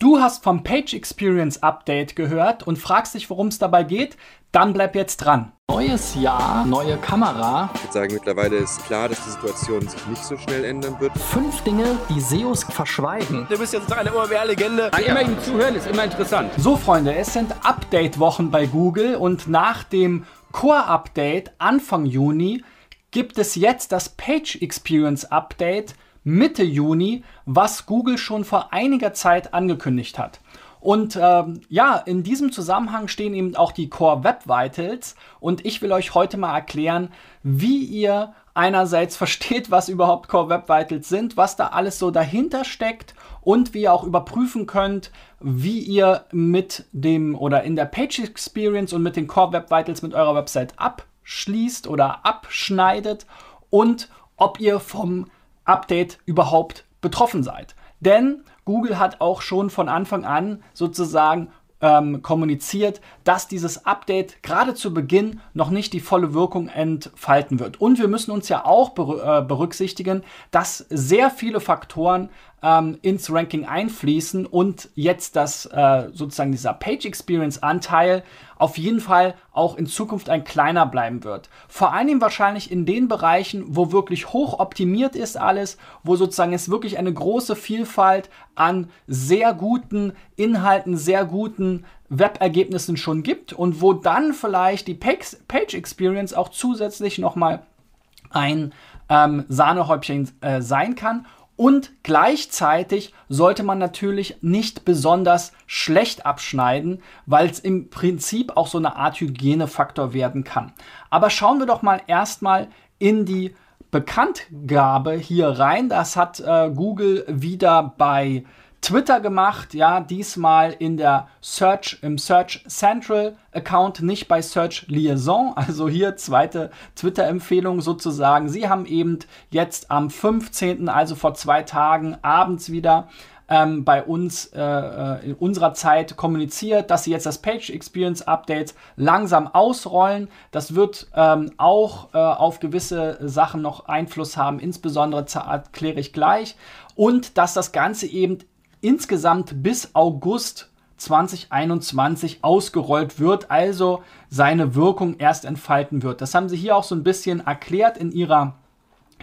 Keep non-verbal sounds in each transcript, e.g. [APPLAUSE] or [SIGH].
Du hast vom Page Experience Update gehört und fragst dich, worum es dabei geht? Dann bleib jetzt dran. Neues Jahr, neue Kamera. Ich würde sagen, mittlerweile ist klar, dass die Situation sich nicht so schnell ändern wird. Fünf Dinge, die SEOs verschweigen. Du bist jetzt eine OMR-Legende. Immer ihm zuhören ist immer interessant. So, Freunde, es sind Update-Wochen bei Google und nach dem Core-Update Anfang Juni gibt es jetzt das Page Experience Update Mitte Juni, was Google schon vor einiger Zeit angekündigt hat. Und ähm, ja, in diesem Zusammenhang stehen eben auch die Core Web Vitals und ich will euch heute mal erklären, wie ihr einerseits [LAUGHS] versteht, was überhaupt Core Web Vitals sind, was da alles so dahinter steckt und wie ihr auch überprüfen könnt, wie ihr mit dem oder in der Page Experience und mit den Core Web Vitals mit eurer Website abschließt oder abschneidet und ob ihr vom Update überhaupt betroffen seid. Denn Google hat auch schon von Anfang an sozusagen ähm, kommuniziert, dass dieses Update gerade zu Beginn noch nicht die volle Wirkung entfalten wird. Und wir müssen uns ja auch äh, berücksichtigen, dass sehr viele Faktoren ähm, ins Ranking einfließen und jetzt das äh, sozusagen dieser Page Experience Anteil auf jeden Fall auch in Zukunft ein kleiner bleiben wird. Vor allem wahrscheinlich in den Bereichen, wo wirklich hoch optimiert ist alles, wo sozusagen es wirklich eine große Vielfalt an sehr guten Inhalten, sehr guten Webergebnissen schon gibt und wo dann vielleicht die Page, Experience auch zusätzlich nochmal ein ähm, Sahnehäubchen äh, sein kann und gleichzeitig sollte man natürlich nicht besonders schlecht abschneiden, weil es im Prinzip auch so eine Art Hygienefaktor werden kann. Aber schauen wir doch mal erstmal in die Bekanntgabe hier rein. Das hat äh, Google wieder bei Twitter gemacht, ja, diesmal in der Search, im Search Central Account, nicht bei Search Liaison. [LAUGHS] Also hier zweite Twitter-Empfehlung sozusagen. Sie haben eben jetzt am 15., also vor zwei Tagen, abends wieder ähm, bei uns äh, äh, in unserer Zeit kommuniziert, dass sie jetzt das Page Experience Update langsam ausrollen. Das wird ähm, auch äh, auf gewisse Sachen noch Einfluss haben, insbesondere erkläre ich gleich. Und dass das Ganze eben insgesamt bis August 2021 ausgerollt wird, also seine Wirkung erst entfalten wird. Das haben sie hier auch so ein bisschen erklärt in ihrer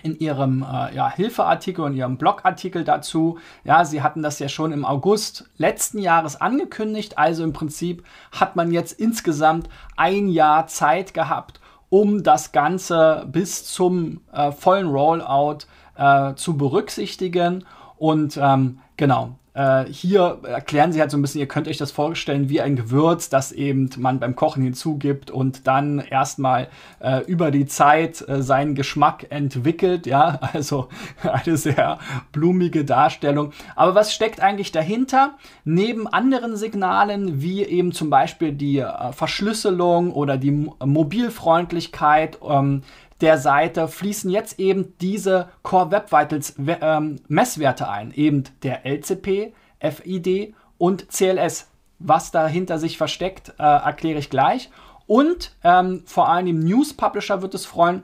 in ihrem äh, ja, Hilfeartikel und ihrem Blogartikel dazu. Ja, sie hatten das ja schon im August letzten Jahres angekündigt. Also im Prinzip hat man jetzt insgesamt ein Jahr Zeit gehabt, um das Ganze bis zum äh, vollen Rollout äh, zu berücksichtigen. Und ähm, genau, äh, hier erklären sie halt so ein bisschen, ihr könnt euch das vorstellen wie ein Gewürz, das eben man beim Kochen hinzugibt und dann erstmal äh, über die Zeit äh, seinen Geschmack entwickelt. Ja, [LAUGHS] also eine sehr blumige Darstellung. Aber was steckt eigentlich dahinter? Neben anderen Signalen wie eben zum Beispiel die äh, Verschlüsselung oder die Mobilfreundlichkeit, ähm, der Seite fließen jetzt eben diese Core Web Vitals ähm, Messwerte ein, eben der LCP, FID und CLS. Was dahinter sich versteckt, äh, erkläre ich gleich. Und ähm, vor allem News Publisher wird es freuen,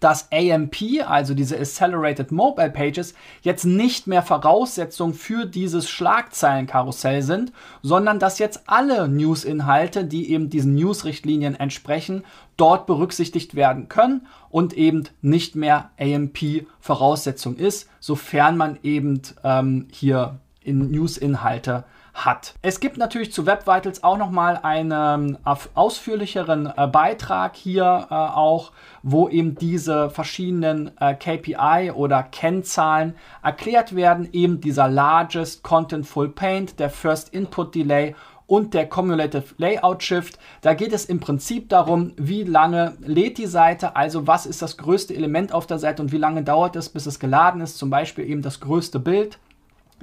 dass AMP, also diese Accelerated Mobile Pages, jetzt nicht mehr Voraussetzung für dieses Schlagzeilenkarussell sind, sondern dass jetzt alle News-Inhalte, die eben diesen News-Richtlinien entsprechen, dort berücksichtigt werden können und eben nicht mehr AMP Voraussetzung ist, sofern man eben ähm, hier in News-Inhalte hat. Es gibt natürlich zu Web Vitals auch nochmal einen äh, ausführlicheren äh, Beitrag hier äh, auch, wo eben diese verschiedenen äh, KPI oder Kennzahlen erklärt werden. Eben dieser Largest Contentful Paint, der First Input Delay und der Cumulative Layout Shift. Da geht es im Prinzip darum, wie lange lädt die Seite, also was ist das größte Element auf der Seite und wie lange dauert es, bis es geladen ist. Zum Beispiel eben das größte Bild.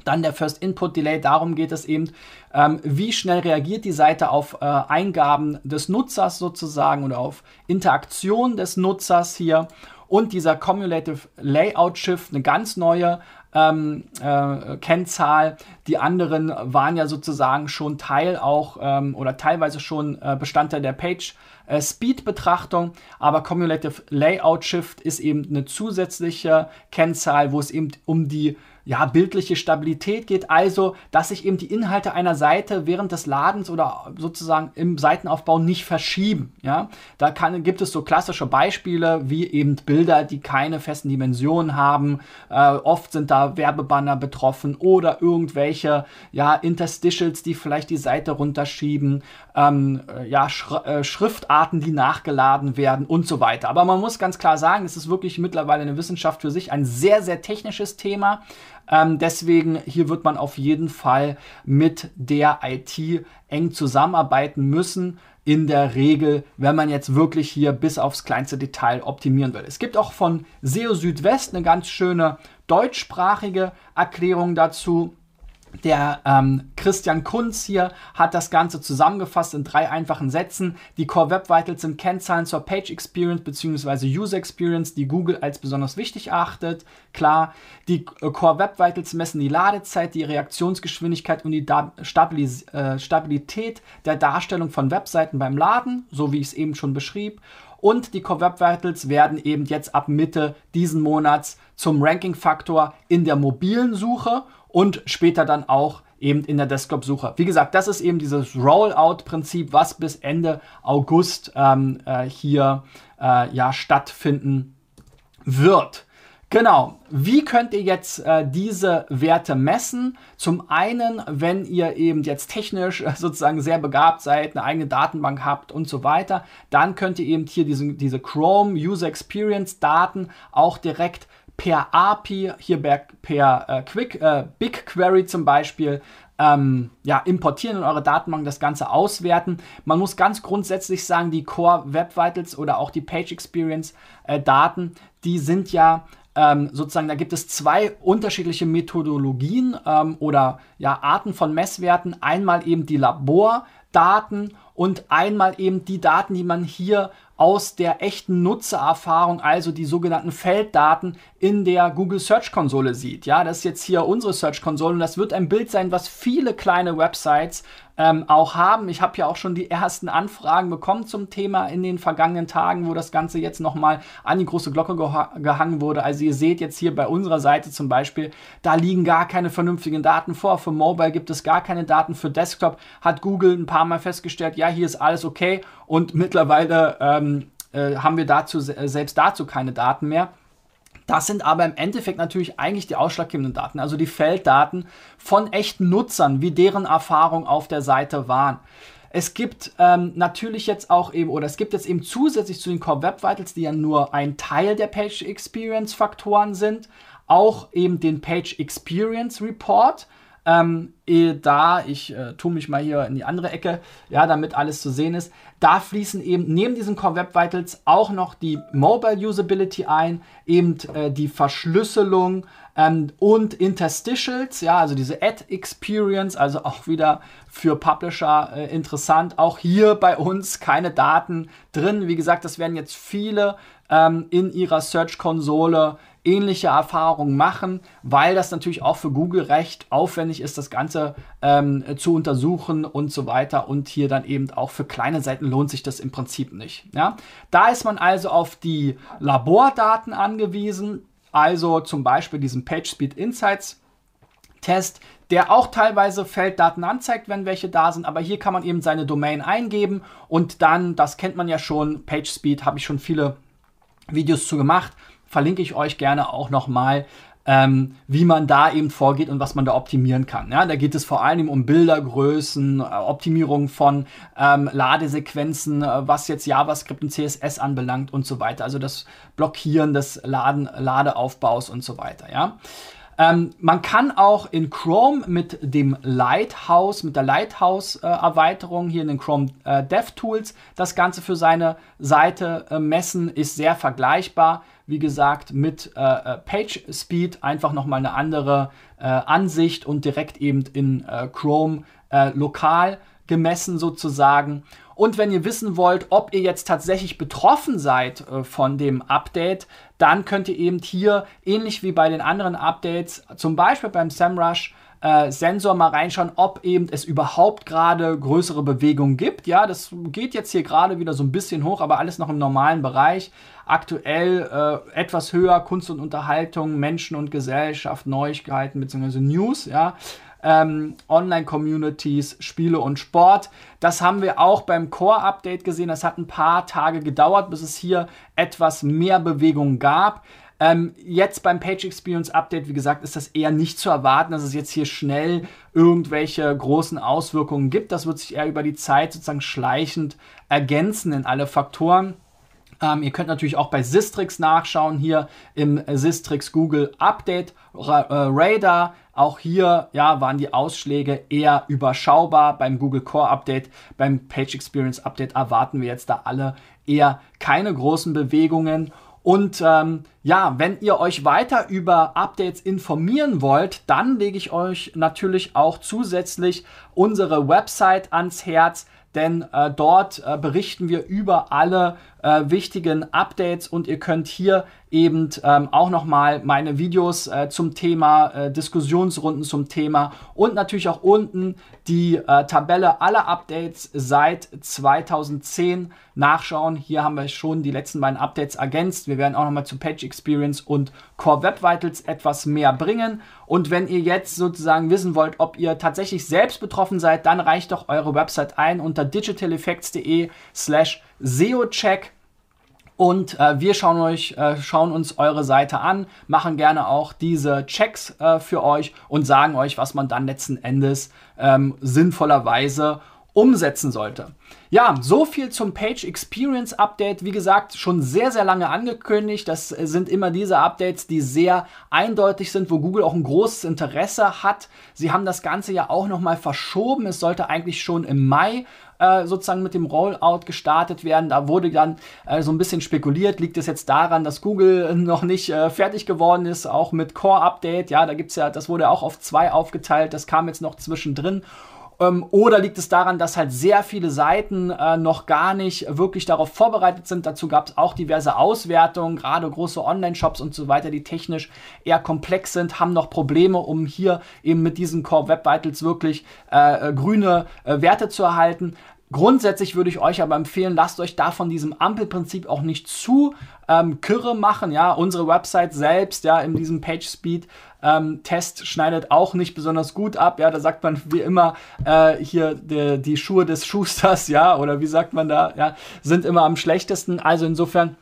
Dann der First Input Delay, darum geht es eben, ähm, wie schnell reagiert die Seite auf äh, Eingaben des Nutzers sozusagen oder auf Interaktion des Nutzers hier. Und dieser Cumulative Layout Shift, eine ganz neue ähm, äh, Kennzahl. Die anderen waren ja sozusagen schon Teil auch ähm, oder teilweise schon äh, Bestandteil der Page äh, Speed Betrachtung, aber Cumulative Layout Shift ist eben eine zusätzliche Kennzahl, wo es eben um die ja, bildliche Stabilität geht, also, dass sich eben die Inhalte einer Seite während des Ladens oder sozusagen im Seitenaufbau nicht verschieben. Ja? Da kann, gibt es so klassische Beispiele wie eben Bilder, die keine festen Dimensionen haben. Äh, oft sind da Werbebanner betroffen oder irgendwelche ja, Interstitials, die vielleicht die Seite runterschieben, ähm, äh, ja, Sch äh, Schriftarten, die nachgeladen werden und so weiter. Aber man muss ganz klar sagen, es ist wirklich mittlerweile eine Wissenschaft für sich, ein sehr, sehr technisches Thema. Ähm, deswegen hier wird man auf jeden Fall mit der IT eng zusammenarbeiten müssen. In der Regel, wenn man jetzt wirklich hier bis aufs kleinste Detail optimieren will. Es gibt auch von SEO Südwest eine ganz schöne deutschsprachige Erklärung dazu. Der ähm, Christian Kunz hier hat das Ganze zusammengefasst in drei einfachen Sätzen. Die Core Web Vitals sind Kennzahlen zur Page Experience bzw. User Experience, die Google als besonders wichtig erachtet. Klar, die äh, Core Web Vitals messen die Ladezeit, die Reaktionsgeschwindigkeit und die Stabilis äh, Stabilität der Darstellung von Webseiten beim Laden, so wie ich es eben schon beschrieb. Und die Core Web Vitals werden eben jetzt ab Mitte diesen Monats zum Ranking-Faktor in der mobilen Suche und später dann auch eben in der Desktop-Suche. Wie gesagt, das ist eben dieses Rollout-Prinzip, was bis Ende August ähm, äh, hier äh, ja stattfinden wird. Genau. Wie könnt ihr jetzt äh, diese Werte messen? Zum einen, wenn ihr eben jetzt technisch äh, sozusagen sehr begabt seid, eine eigene Datenbank habt und so weiter, dann könnt ihr eben hier diese, diese Chrome User Experience Daten auch direkt per API, hier per, per äh, Quick, äh, BigQuery zum Beispiel, ähm, ja, importieren in eure Datenbank, das Ganze auswerten. Man muss ganz grundsätzlich sagen, die Core Web Vitals oder auch die Page Experience äh, Daten, die sind ja ähm, sozusagen, da gibt es zwei unterschiedliche Methodologien ähm, oder ja, Arten von Messwerten. Einmal eben die Labordaten und einmal eben die Daten, die man hier aus der echten Nutzererfahrung, also die sogenannten Felddaten in der Google Search Konsole sieht. Ja, das ist jetzt hier unsere Search Konsole und das wird ein Bild sein, was viele kleine Websites ähm, auch haben. Ich habe ja auch schon die ersten Anfragen bekommen zum Thema in den vergangenen Tagen, wo das Ganze jetzt nochmal an die große Glocke geha gehangen wurde. Also ihr seht jetzt hier bei unserer Seite zum Beispiel, da liegen gar keine vernünftigen Daten vor. Für Mobile gibt es gar keine Daten. Für Desktop hat Google ein paar Mal festgestellt, ja, hier ist alles okay. Und mittlerweile ähm, äh, haben wir dazu selbst dazu keine Daten mehr. Das sind aber im Endeffekt natürlich eigentlich die ausschlaggebenden Daten, also die Felddaten von echten Nutzern, wie deren Erfahrung auf der Seite waren. Es gibt ähm, natürlich jetzt auch eben, oder es gibt jetzt eben zusätzlich zu den Core Web Vitals, die ja nur ein Teil der Page Experience Faktoren sind, auch eben den Page Experience Report. Ähm, da, ich äh, tue mich mal hier in die andere Ecke, ja, damit alles zu sehen ist. Da fließen eben neben diesen Core Web Vitals auch noch die Mobile Usability ein, eben äh, die Verschlüsselung ähm, und Interstitials, ja, also diese Ad Experience, also auch wieder für Publisher äh, interessant. Auch hier bei uns keine Daten drin. Wie gesagt, das werden jetzt viele ähm, in ihrer Search-Konsole ähnliche Erfahrungen machen, weil das natürlich auch für Google recht aufwendig ist, das Ganze ähm, zu untersuchen und so weiter. Und hier dann eben auch für kleine Seiten lohnt sich das im Prinzip nicht. Ja? Da ist man also auf die Labordaten angewiesen, also zum Beispiel diesen PageSpeed Insights. Test, der auch teilweise Felddaten anzeigt, wenn welche da sind, aber hier kann man eben seine Domain eingeben und dann, das kennt man ja schon, PageSpeed habe ich schon viele Videos zu gemacht, verlinke ich euch gerne auch nochmal, ähm, wie man da eben vorgeht und was man da optimieren kann. Ja, da geht es vor allem um Bildergrößen, äh, Optimierung von ähm, Ladesequenzen, äh, was jetzt JavaScript und CSS anbelangt und so weiter. Also das Blockieren des Laden, Ladeaufbaus und so weiter. Ja. Ähm, man kann auch in Chrome mit dem Lighthouse, mit der Lighthouse-Erweiterung hier in den Chrome äh, DevTools das Ganze für seine Seite äh, messen, ist sehr vergleichbar wie gesagt, mit äh, äh Page Speed einfach nochmal eine andere äh, Ansicht und direkt eben in äh, Chrome äh, lokal gemessen sozusagen. Und wenn ihr wissen wollt, ob ihr jetzt tatsächlich betroffen seid äh, von dem Update, dann könnt ihr eben hier, ähnlich wie bei den anderen Updates, zum Beispiel beim SEMrush, äh, Sensor mal reinschauen, ob eben es überhaupt gerade größere Bewegungen gibt. Ja, das geht jetzt hier gerade wieder so ein bisschen hoch, aber alles noch im normalen Bereich. Aktuell äh, etwas höher Kunst und Unterhaltung, Menschen und Gesellschaft, Neuigkeiten bzw. News. Ja ähm, Online-Communities, Spiele und Sport. Das haben wir auch beim Core-Update gesehen. Das hat ein paar Tage gedauert, bis es hier etwas mehr Bewegung gab. Ähm, jetzt beim Page Experience Update, wie gesagt, ist das eher nicht zu erwarten, dass es jetzt hier schnell irgendwelche großen Auswirkungen gibt. Das wird sich eher über die Zeit sozusagen schleichend ergänzen in alle Faktoren. Ähm, ihr könnt natürlich auch bei Sistrix nachschauen, hier im Sistrix Google Update Ra äh, Radar. Auch hier ja, waren die Ausschläge eher überschaubar. Beim Google Core Update, beim Page Experience Update erwarten wir jetzt da alle eher keine großen Bewegungen. Und ähm, ja, wenn ihr euch weiter über Updates informieren wollt, dann lege ich euch natürlich auch zusätzlich unsere Website ans Herz denn äh, dort äh, berichten wir über alle äh, wichtigen Updates und ihr könnt hier eben ähm, auch nochmal meine Videos äh, zum Thema, äh, Diskussionsrunden zum Thema und natürlich auch unten die äh, Tabelle aller Updates seit 2010 nachschauen. Hier haben wir schon die letzten beiden Updates ergänzt. Wir werden auch nochmal zu Page Experience und Core Web Vitals etwas mehr bringen. Und wenn ihr jetzt sozusagen wissen wollt, ob ihr tatsächlich selbst betroffen seid, dann reicht doch eure Website ein unter digitaleffects.de slash SEOcheck. Und äh, wir schauen, euch, äh, schauen uns eure Seite an, machen gerne auch diese Checks äh, für euch und sagen euch, was man dann letzten Endes ähm, sinnvollerweise umsetzen sollte. Ja, so viel zum Page Experience Update. Wie gesagt, schon sehr, sehr lange angekündigt. Das sind immer diese Updates, die sehr eindeutig sind, wo Google auch ein großes Interesse hat. Sie haben das Ganze ja auch nochmal verschoben. Es sollte eigentlich schon im Mai äh, sozusagen mit dem Rollout gestartet werden. Da wurde dann äh, so ein bisschen spekuliert, liegt es jetzt daran, dass Google [LAUGHS] noch nicht äh, fertig geworden ist, auch mit Core Update. Ja, da gibt's ja, das wurde auch auf zwei aufgeteilt, das kam jetzt noch zwischendrin. Ähm, oder liegt es daran, dass halt sehr viele Seiten äh, noch gar nicht wirklich darauf vorbereitet sind? Dazu gab es auch diverse Auswertungen, gerade große Online-Shops und so weiter, die technisch eher komplex sind, haben noch Probleme, um hier eben mit diesen Core Web Vitals wirklich äh, äh grüne äh, Werte zu erhalten. Grundsätzlich würde ich euch aber empfehlen, lasst euch da von diesem Ampelprinzip auch nicht zu ähm, kirre machen. Ja, unsere Website selbst, ja, in diesem PageSpeed ähm, Test schneidet auch nicht besonders gut ab. Ja, da sagt man wie immer äh, hier die, die Schuhe des Schusters, ja, oder wie sagt man da, ja, sind immer am schlechtesten. Also insofern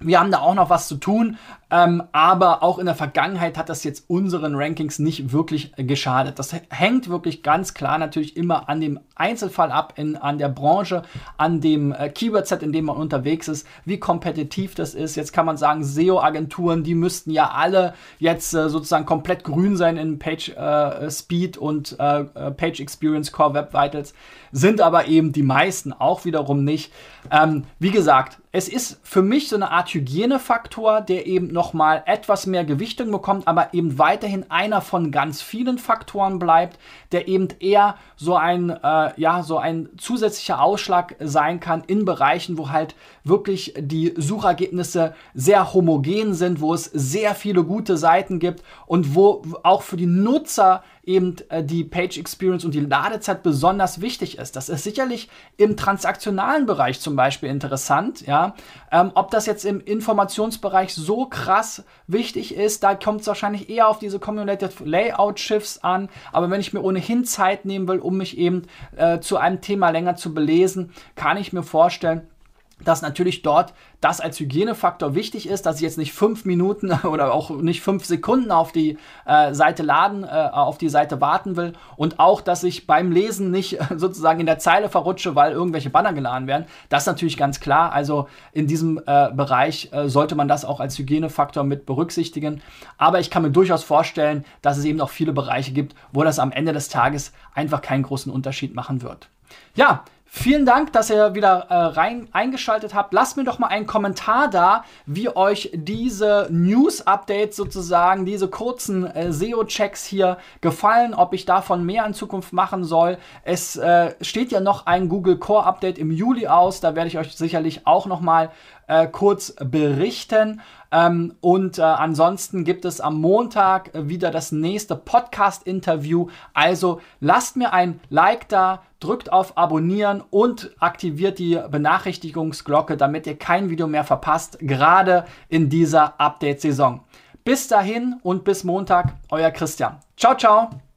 wir haben da auch noch was zu tun, ähm, aber auch in der Vergangenheit hat das jetzt unseren Rankings nicht wirklich geschadet. Das hängt wirklich ganz klar natürlich immer an dem Einzelfall ab, in, an der Branche, an dem äh, Keyword-Set, in dem man unterwegs ist, wie kompetitiv das ist. Jetzt kann man sagen, SEO-Agenturen, die müssten ja alle jetzt äh, sozusagen komplett grün sein in Page äh, Speed und äh, äh, Page Experience Core Web Vitals, sind aber eben die meisten auch wiederum nicht. Ähm, wie gesagt, es ist für mich so eine Art Hygienefaktor, der eben nochmal etwas mehr Gewichtung bekommt, aber eben weiterhin einer von ganz vielen Faktoren bleibt, der eben eher so ein, äh, ja, so ein zusätzlicher Ausschlag sein kann in Bereichen, wo halt wirklich die Suchergebnisse sehr homogen sind, wo es sehr viele gute Seiten gibt und wo auch für die Nutzer eben äh, die Page Experience und die Ladezeit besonders wichtig ist. Das ist sicherlich im transaktionalen Bereich zum Beispiel interessant, ja. Ähm, ob das jetzt im Informationsbereich so krass wichtig ist, da kommt es wahrscheinlich eher auf diese Cumulative Layout Shifts an. Aber wenn ich mir ohnehin Zeit nehmen will, um mich eben äh, zu einem Thema länger zu belesen, kann ich mir vorstellen, dass natürlich dort das als Hygienefaktor wichtig ist, dass ich jetzt nicht fünf Minuten [LAUGHS] oder auch nicht fünf Sekunden auf die äh, Seite laden, äh, auf die Seite warten will und auch, dass ich beim Lesen nicht [LAUGHS] sozusagen in der Zeile verrutsche, weil irgendwelche Banner geladen werden. Das ist natürlich ganz klar. Also in diesem äh, Bereich äh, sollte man das auch als Hygienefaktor mit berücksichtigen. Aber ich kann mir durchaus vorstellen, dass es eben auch viele Bereiche gibt, wo das am Ende des Tages einfach keinen großen Unterschied machen wird. Ja, Vielen Dank, dass ihr wieder äh, rein eingeschaltet habt. Lasst mir doch mal einen Kommentar da, wie euch diese News-Updates sozusagen, diese kurzen äh, SEO-Checks hier gefallen, ob ich davon mehr in Zukunft machen soll. Es äh, steht ja noch ein Google Core Update im Juli aus, da werde ich euch sicherlich auch noch mal äh, kurz berichten. Ähm, und äh, ansonsten gibt es am Montag wieder das nächste Podcast-Interview. Also lasst mir ein Like da, drückt auf Abonnieren und aktiviert die Benachrichtigungsglocke, damit ihr kein Video mehr verpasst, gerade in dieser Update-Saison. Bis dahin und bis Montag, euer Christian. Ciao, ciao.